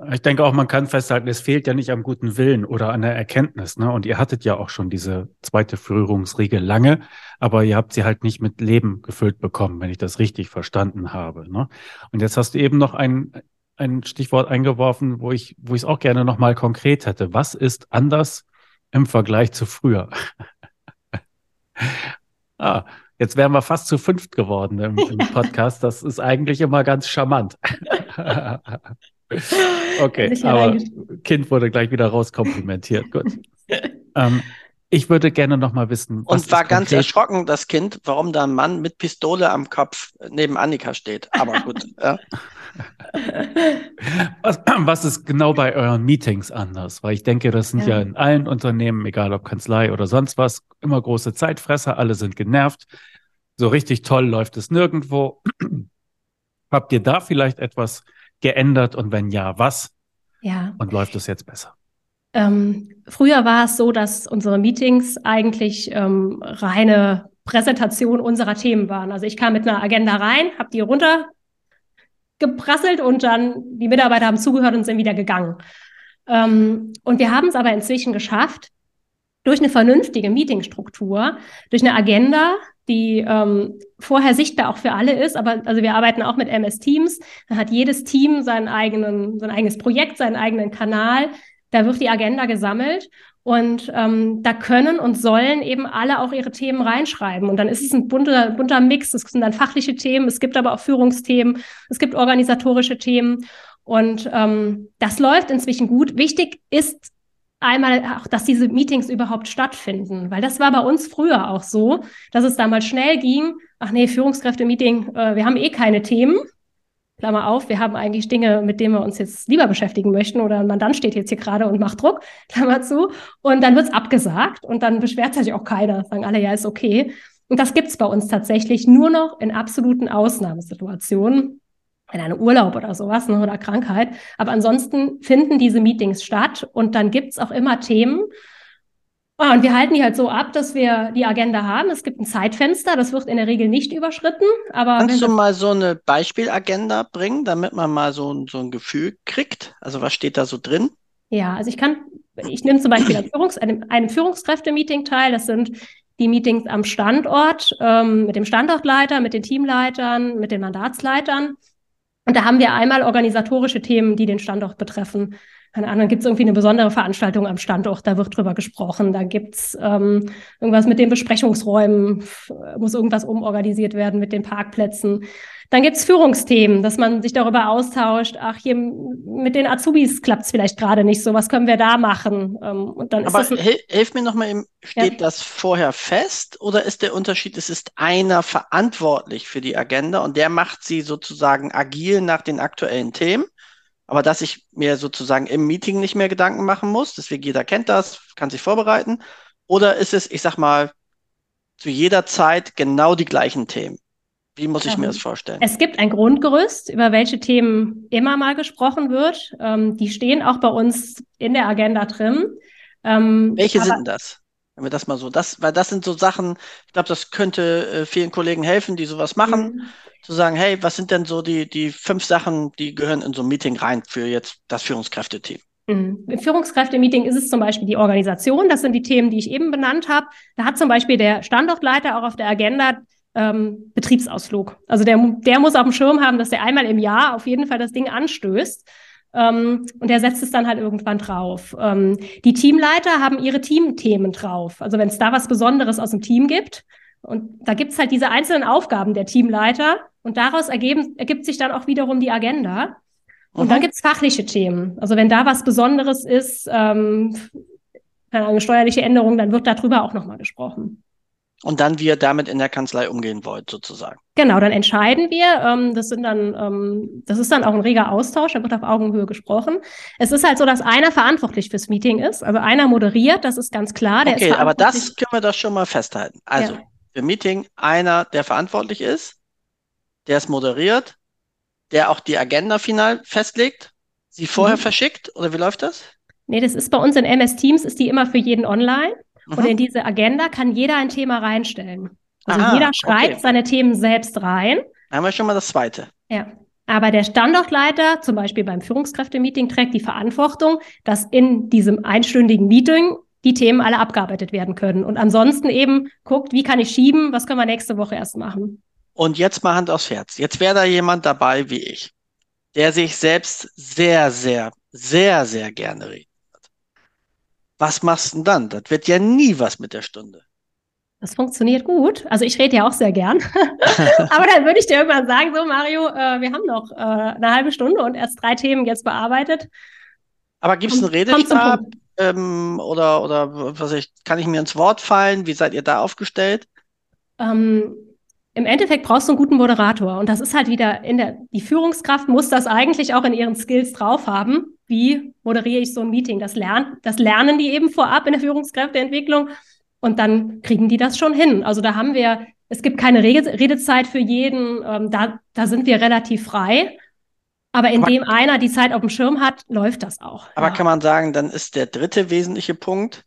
Ich denke auch, man kann festhalten, es fehlt ja nicht am guten Willen oder an der Erkenntnis. Ne? Und ihr hattet ja auch schon diese zweite Führungsregel lange, aber ihr habt sie halt nicht mit Leben gefüllt bekommen, wenn ich das richtig verstanden habe. Ne? Und jetzt hast du eben noch ein, ein Stichwort eingeworfen, wo ich, wo es auch gerne nochmal konkret hätte. Was ist anders im Vergleich zu früher? ah, jetzt wären wir fast zu fünft geworden im, im Podcast. Das ist eigentlich immer ganz charmant. Okay, aber Kind wurde gleich wieder rauskomplimentiert. Gut. ähm, ich würde gerne noch mal wissen. Und war ganz erschrocken, das Kind, warum da ein Mann mit Pistole am Kopf neben Annika steht. Aber gut. ja. was, was, ist genau bei euren Meetings anders? Weil ich denke, das sind ja. ja in allen Unternehmen, egal ob Kanzlei oder sonst was, immer große Zeitfresser. Alle sind genervt. So richtig toll läuft es nirgendwo. Habt ihr da vielleicht etwas geändert und wenn ja, was? Ja. Und läuft es jetzt besser? Ähm, früher war es so, dass unsere Meetings eigentlich ähm, reine Präsentation unserer Themen waren. Also ich kam mit einer Agenda rein, habe die runtergeprasselt und dann die Mitarbeiter haben zugehört und sind wieder gegangen. Ähm, und wir haben es aber inzwischen geschafft, durch eine vernünftige Meetingstruktur, durch eine Agenda, die ähm, vorher sichtbar auch für alle ist, aber also wir arbeiten auch mit MS Teams, da hat jedes Team seinen eigenen, sein eigenes Projekt, seinen eigenen Kanal, da wird die Agenda gesammelt und ähm, da können und sollen eben alle auch ihre Themen reinschreiben. Und dann ist es ein bunter, bunter Mix. Es sind dann fachliche Themen, es gibt aber auch Führungsthemen, es gibt organisatorische Themen. Und ähm, das läuft inzwischen gut. Wichtig ist einmal auch, dass diese Meetings überhaupt stattfinden, weil das war bei uns früher auch so, dass es damals schnell ging. Ach nee, Führungskräfte-Meeting, äh, wir haben eh keine Themen. Klammer auf, wir haben eigentlich Dinge, mit denen wir uns jetzt lieber beschäftigen möchten oder ein Mandant steht jetzt hier gerade und macht Druck, Klammer zu. Und dann wird's abgesagt und dann beschwert sich auch keiner, sagen alle, ja, ist okay. Und das gibt's bei uns tatsächlich nur noch in absoluten Ausnahmesituationen, in einem Urlaub oder sowas ne, oder Krankheit. Aber ansonsten finden diese Meetings statt und dann gibt's auch immer Themen, Ah, und wir halten die halt so ab, dass wir die Agenda haben. Es gibt ein Zeitfenster, das wird in der Regel nicht überschritten. Aber Kannst du mal so eine Beispielagenda bringen, damit man mal so ein, so ein Gefühl kriegt? Also was steht da so drin? Ja, also ich kann, ich nehme zum Beispiel an Führungs-, einem, einem Führungskräfte-Meeting teil. Das sind die Meetings am Standort, ähm, mit dem Standortleiter, mit den Teamleitern, mit den Mandatsleitern. Und da haben wir einmal organisatorische Themen, die den Standort betreffen. Keine Ahnung, gibt es irgendwie eine besondere Veranstaltung am Standort, da wird drüber gesprochen, da gibt's ähm, irgendwas mit den Besprechungsräumen, muss irgendwas umorganisiert werden mit den Parkplätzen. Dann gibt's Führungsthemen, dass man sich darüber austauscht, ach, hier mit den Azubis klappt's vielleicht gerade nicht so, was können wir da machen? Ähm, und dann Aber ist das hilf mir nochmal, steht ja. das vorher fest oder ist der Unterschied, es ist einer verantwortlich für die Agenda und der macht sie sozusagen agil nach den aktuellen Themen? aber dass ich mir sozusagen im Meeting nicht mehr Gedanken machen muss. Deswegen jeder kennt das, kann sich vorbereiten. Oder ist es, ich sag mal, zu jeder Zeit genau die gleichen Themen? Wie muss ich ähm, mir das vorstellen? Es gibt ein Grundgerüst, über welche Themen immer mal gesprochen wird. Ähm, die stehen auch bei uns in der Agenda drin. Ähm, welche sind das? Wenn wir das mal so, das, weil das sind so Sachen, ich glaube, das könnte äh, vielen Kollegen helfen, die sowas machen. Mhm zu sagen, hey, was sind denn so die, die fünf Sachen, die gehören in so ein Meeting rein für jetzt das Führungskräfteteam? Mhm. Im Führungskräfte-Meeting ist es zum Beispiel die Organisation. Das sind die Themen, die ich eben benannt habe. Da hat zum Beispiel der Standortleiter auch auf der Agenda ähm, Betriebsausflug. Also der, der muss auf dem Schirm haben, dass er einmal im Jahr auf jeden Fall das Ding anstößt. Ähm, und der setzt es dann halt irgendwann drauf. Ähm, die Teamleiter haben ihre Teamthemen drauf. Also wenn es da was Besonderes aus dem Team gibt, und da gibt's halt diese einzelnen Aufgaben der Teamleiter und daraus ergeben, ergibt sich dann auch wiederum die Agenda. Und Aha. dann gibt's fachliche Themen. Also wenn da was Besonderes ist, ähm, eine steuerliche Änderung, dann wird darüber auch nochmal gesprochen. Und dann, wie ihr damit in der Kanzlei umgehen wollt, sozusagen. Genau, dann entscheiden wir. Ähm, das sind dann, ähm, das ist dann auch ein reger Austausch, da wird auf Augenhöhe gesprochen. Es ist halt so, dass einer verantwortlich fürs Meeting ist, also einer moderiert, das ist ganz klar. okay, aber das können wir doch schon mal festhalten. Also, ja im Meeting einer, der verantwortlich ist, der es moderiert, der auch die Agenda final festlegt, sie vorher mhm. verschickt oder wie läuft das? Nee, das ist bei uns in MS Teams, ist die immer für jeden online. Mhm. Und in diese Agenda kann jeder ein Thema reinstellen. Also Aha, jeder schreibt okay. seine Themen selbst rein. Da haben wir schon mal das zweite. Ja. Aber der Standortleiter, zum Beispiel beim Führungskräftemeeting, trägt die Verantwortung, dass in diesem einstündigen Meeting die Themen alle abgearbeitet werden können. Und ansonsten eben guckt, wie kann ich schieben, was können wir nächste Woche erst machen. Und jetzt mal Hand aufs Herz. Jetzt wäre da jemand dabei wie ich, der sich selbst sehr, sehr, sehr, sehr gerne redet. Was machst du denn dann? Das wird ja nie was mit der Stunde. Das funktioniert gut. Also ich rede ja auch sehr gern. Aber dann würde ich dir irgendwann sagen, so Mario, äh, wir haben noch äh, eine halbe Stunde und erst drei Themen jetzt bearbeitet. Aber gibt es einen Redestab? Ähm, oder, oder was ich, kann ich mir ins Wort fallen? Wie seid ihr da aufgestellt? Ähm, Im Endeffekt brauchst du einen guten Moderator. Und das ist halt wieder in der, die Führungskraft muss das eigentlich auch in ihren Skills drauf haben. Wie moderiere ich so ein Meeting? Das, lernt, das lernen die eben vorab in der Führungskräfteentwicklung. Und dann kriegen die das schon hin. Also da haben wir, es gibt keine Redezeit für jeden. Ähm, da, da sind wir relativ frei. Aber indem aber, einer die Zeit auf dem Schirm hat, läuft das auch. Aber ja. kann man sagen, dann ist der dritte wesentliche Punkt,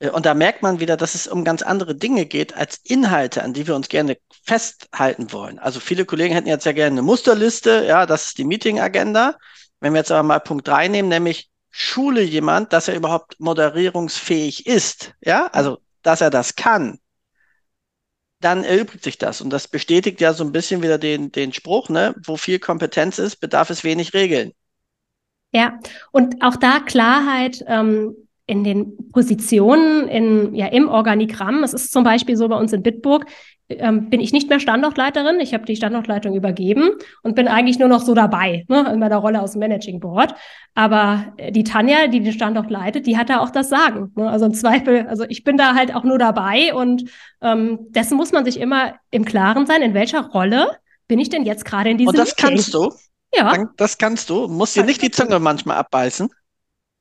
und da merkt man wieder, dass es um ganz andere Dinge geht als Inhalte, an die wir uns gerne festhalten wollen. Also viele Kollegen hätten jetzt ja gerne eine Musterliste, ja, das ist die Meeting-Agenda. Wenn wir jetzt aber mal Punkt 3 nehmen, nämlich schule jemand, dass er überhaupt moderierungsfähig ist, ja, also dass er das kann, dann erübrigt sich das. Und das bestätigt ja so ein bisschen wieder den, den Spruch, ne, wo viel Kompetenz ist, bedarf es wenig Regeln. Ja, und auch da Klarheit, ähm, in den Positionen in, ja, im Organigramm. Es ist zum Beispiel so bei uns in Bitburg, ähm, bin ich nicht mehr Standortleiterin. Ich habe die Standortleitung übergeben und bin eigentlich nur noch so dabei, ne, in meiner Rolle aus dem Managing Board. Aber äh, die Tanja, die den Standort leitet, die hat da auch das Sagen. Ne? Also im Zweifel, also ich bin da halt auch nur dabei und ähm, dessen muss man sich immer im Klaren sein, in welcher Rolle bin ich denn jetzt gerade in diesem Und das Meeting? kannst du? Ja. Das kannst du. Musst dir nicht die Zunge manchmal abbeißen?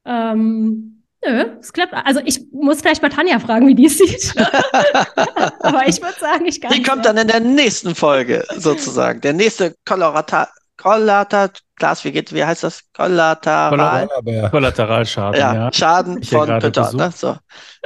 Ähm, Nö, es klappt. Also ich muss vielleicht mal Tanja fragen, wie die es sieht. Aber ich würde sagen, ich kann. Die kommt dann in der nächsten Folge sozusagen. Der nächste Kollateral, Kollateral, Klaas, wie geht, wie heißt das? Kollateral. Kollateralschaden. Ja, ja. Schaden von Twitter. Ne? So.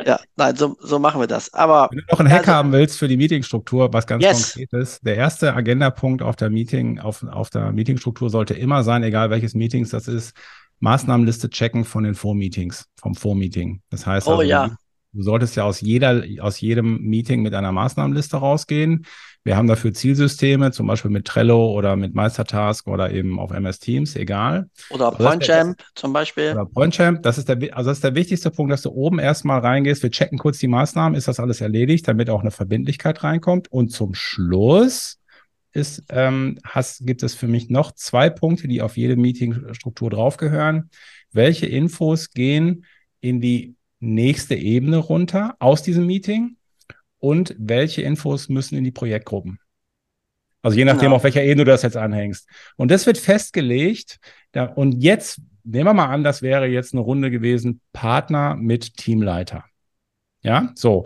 Ja, nein, so, so machen wir das. Aber wenn du noch einen Hack also, haben willst für die Meetingstruktur, was ganz yes. konkret ist, der erste Agendapunkt auf der Meeting, auf, auf der Meetingstruktur sollte immer sein, egal welches Meetings das ist, Maßnahmenliste checken von den Vormeetings, vom Vormeeting. Das heißt, oh, also, ja. du solltest ja aus jeder, aus jedem Meeting mit einer Maßnahmenliste rausgehen. Wir haben dafür Zielsysteme, zum Beispiel mit Trello oder mit Meistertask oder eben auf MS Teams, egal. Oder also PointChamp zum Beispiel. Oder PointChamp, das ist der, also das ist der wichtigste Punkt, dass du oben erstmal reingehst. Wir checken kurz die Maßnahmen, ist das alles erledigt, damit auch eine Verbindlichkeit reinkommt. Und zum Schluss ist, ähm, hast, gibt es für mich noch zwei Punkte, die auf jede Meetingstruktur draufgehören. Welche Infos gehen in die nächste Ebene runter aus diesem Meeting und welche Infos müssen in die Projektgruppen? Also je nachdem, genau. auf welcher Ebene du das jetzt anhängst. Und das wird festgelegt. Da, und jetzt nehmen wir mal an, das wäre jetzt eine Runde gewesen, Partner mit Teamleiter. Ja, so.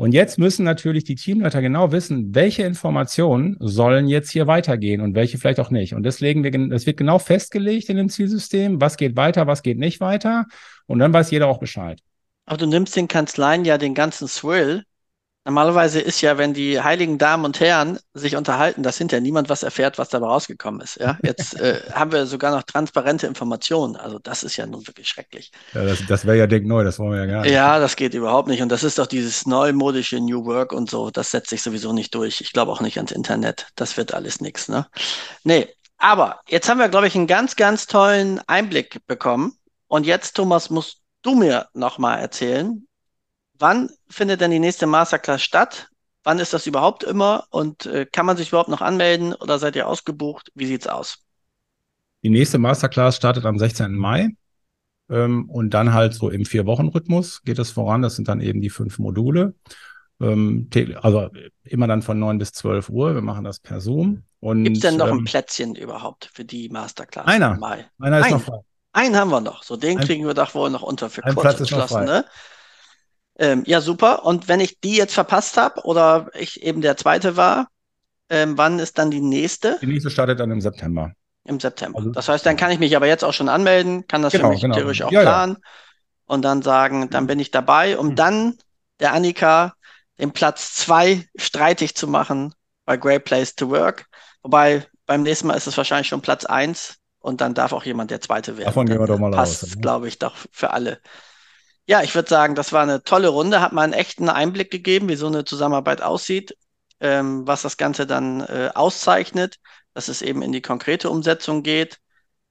Und jetzt müssen natürlich die Teamleiter genau wissen, welche Informationen sollen jetzt hier weitergehen und welche vielleicht auch nicht. Und deswegen, das wird genau festgelegt in dem Zielsystem, was geht weiter, was geht nicht weiter. Und dann weiß jeder auch Bescheid. Aber du nimmst den Kanzleien ja den ganzen Thrill Normalerweise ist ja, wenn die heiligen Damen und Herren sich unterhalten, dass hinterher niemand was erfährt, was dabei rausgekommen ist. Ja? Jetzt äh, haben wir sogar noch transparente Informationen. Also das ist ja nun wirklich schrecklich. Ja, das, das wäre ja dick neu, das wollen wir ja gar nicht. Ja, das geht überhaupt nicht. Und das ist doch dieses neumodische New Work und so, das setzt sich sowieso nicht durch. Ich glaube auch nicht ans Internet. Das wird alles nichts. Ne? Nee, aber jetzt haben wir, glaube ich, einen ganz, ganz tollen Einblick bekommen. Und jetzt, Thomas, musst du mir nochmal erzählen, Wann findet denn die nächste Masterclass statt? Wann ist das überhaupt immer? Und äh, kann man sich überhaupt noch anmelden oder seid ihr ausgebucht? Wie sieht's aus? Die nächste Masterclass startet am 16. Mai. Ähm, und dann halt so im Vier-Wochen-Rhythmus geht es voran. Das sind dann eben die fünf Module. Ähm, also immer dann von 9 bis 12 Uhr. Wir machen das per Zoom. Gibt es denn noch ähm, ein Plätzchen überhaupt für die Masterclass? Einer. Mai? Einer ist ein. noch frei. Einen haben wir noch. So, den ein, kriegen wir doch wohl noch unter für kurz und geschlossen. Ne? Ähm, ja, super. Und wenn ich die jetzt verpasst habe oder ich eben der zweite war, ähm, wann ist dann die nächste? Die nächste startet dann im September. Im September. Also, das heißt, dann kann ich mich aber jetzt auch schon anmelden, kann das genau, für mich genau. theoretisch auch ja, planen ja. und dann sagen, dann bin ich dabei, um mhm. dann der Annika den Platz zwei streitig zu machen bei Great Place to Work. Wobei beim nächsten Mal ist es wahrscheinlich schon Platz eins und dann darf auch jemand der Zweite werden. Davon gehen wir doch mal aus. Passt, glaube ich, doch für alle. Ja, ich würde sagen, das war eine tolle Runde, hat mal einen echten Einblick gegeben, wie so eine Zusammenarbeit aussieht, ähm, was das Ganze dann äh, auszeichnet, dass es eben in die konkrete Umsetzung geht,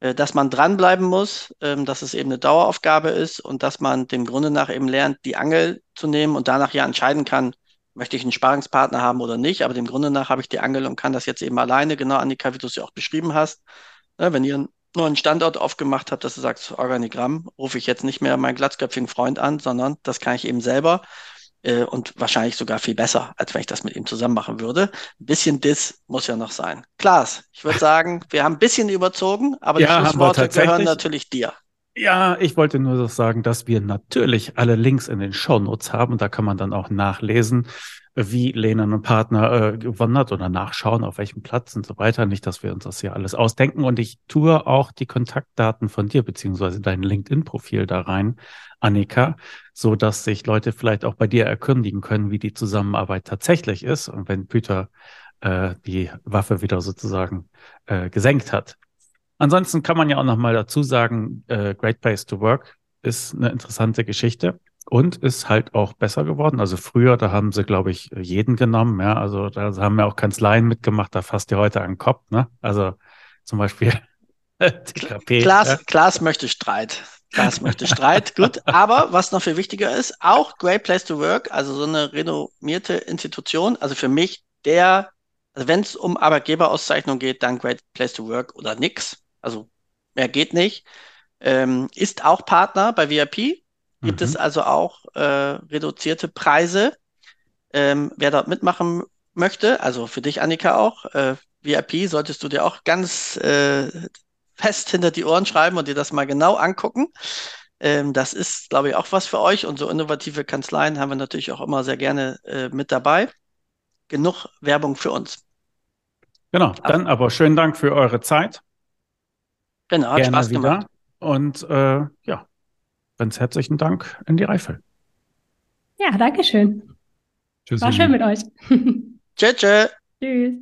äh, dass man dranbleiben muss, ähm, dass es eben eine Daueraufgabe ist und dass man dem Grunde nach eben lernt, die Angel zu nehmen und danach ja entscheiden kann, möchte ich einen Sparingspartner haben oder nicht, aber dem Grunde nach habe ich die Angel und kann das jetzt eben alleine, genau Annika, wie du es ja auch beschrieben hast. Ja, wenn ihr neuen Standort aufgemacht habe, dass du sagst, Organigramm, rufe ich jetzt nicht mehr meinen glatzköpfigen Freund an, sondern das kann ich eben selber äh, und wahrscheinlich sogar viel besser, als wenn ich das mit ihm zusammen machen würde. Ein bisschen Diss muss ja noch sein. Klaas, ich würde sagen, wir haben ein bisschen überzogen, aber ja, die Schlussworte gehören natürlich dir. Ja, ich wollte nur so sagen, dass wir natürlich alle Links in den Shownotes haben. Da kann man dann auch nachlesen, wie Lena und Partner äh, gewonnen hat oder nachschauen, auf welchem Platz und so weiter. Nicht, dass wir uns das hier alles ausdenken. Und ich tue auch die Kontaktdaten von dir beziehungsweise dein LinkedIn-Profil da rein, Annika, so dass sich Leute vielleicht auch bei dir erkundigen können, wie die Zusammenarbeit tatsächlich ist. Und wenn Peter äh, die Waffe wieder sozusagen äh, gesenkt hat. Ansonsten kann man ja auch noch mal dazu sagen, äh, Great Place to Work ist eine interessante Geschichte und ist halt auch besser geworden. Also früher, da haben sie, glaube ich, jeden genommen. Ja, also da haben wir auch Kanzleien mitgemacht. Da fasst ihr heute an den Kopf. Ne? Also zum Beispiel TKP. Klaas, ja. Klaas möchte Streit. Klaas möchte Streit. Gut. Aber was noch viel wichtiger ist, auch Great Place to Work, also so eine renommierte Institution. Also für mich der, also wenn es um Arbeitgeberauszeichnung geht, dann Great Place to Work oder nix. Also mehr geht nicht. Ähm, ist auch Partner bei VIP. Gibt mhm. es also auch äh, reduzierte Preise. Ähm, wer dort mitmachen möchte, also für dich, Annika, auch, äh, VIP solltest du dir auch ganz äh, fest hinter die Ohren schreiben und dir das mal genau angucken. Ähm, das ist, glaube ich, auch was für euch. Und so innovative Kanzleien haben wir natürlich auch immer sehr gerne äh, mit dabei. Genug Werbung für uns. Genau, dann aber schönen Dank für eure Zeit. Genau, hat Spaß wieder. gemacht. Und äh, ja, ganz herzlichen Dank in die Eifel. Ja, danke schön. Tschüss. War schön mit euch. tschö, tschö. Tschüss.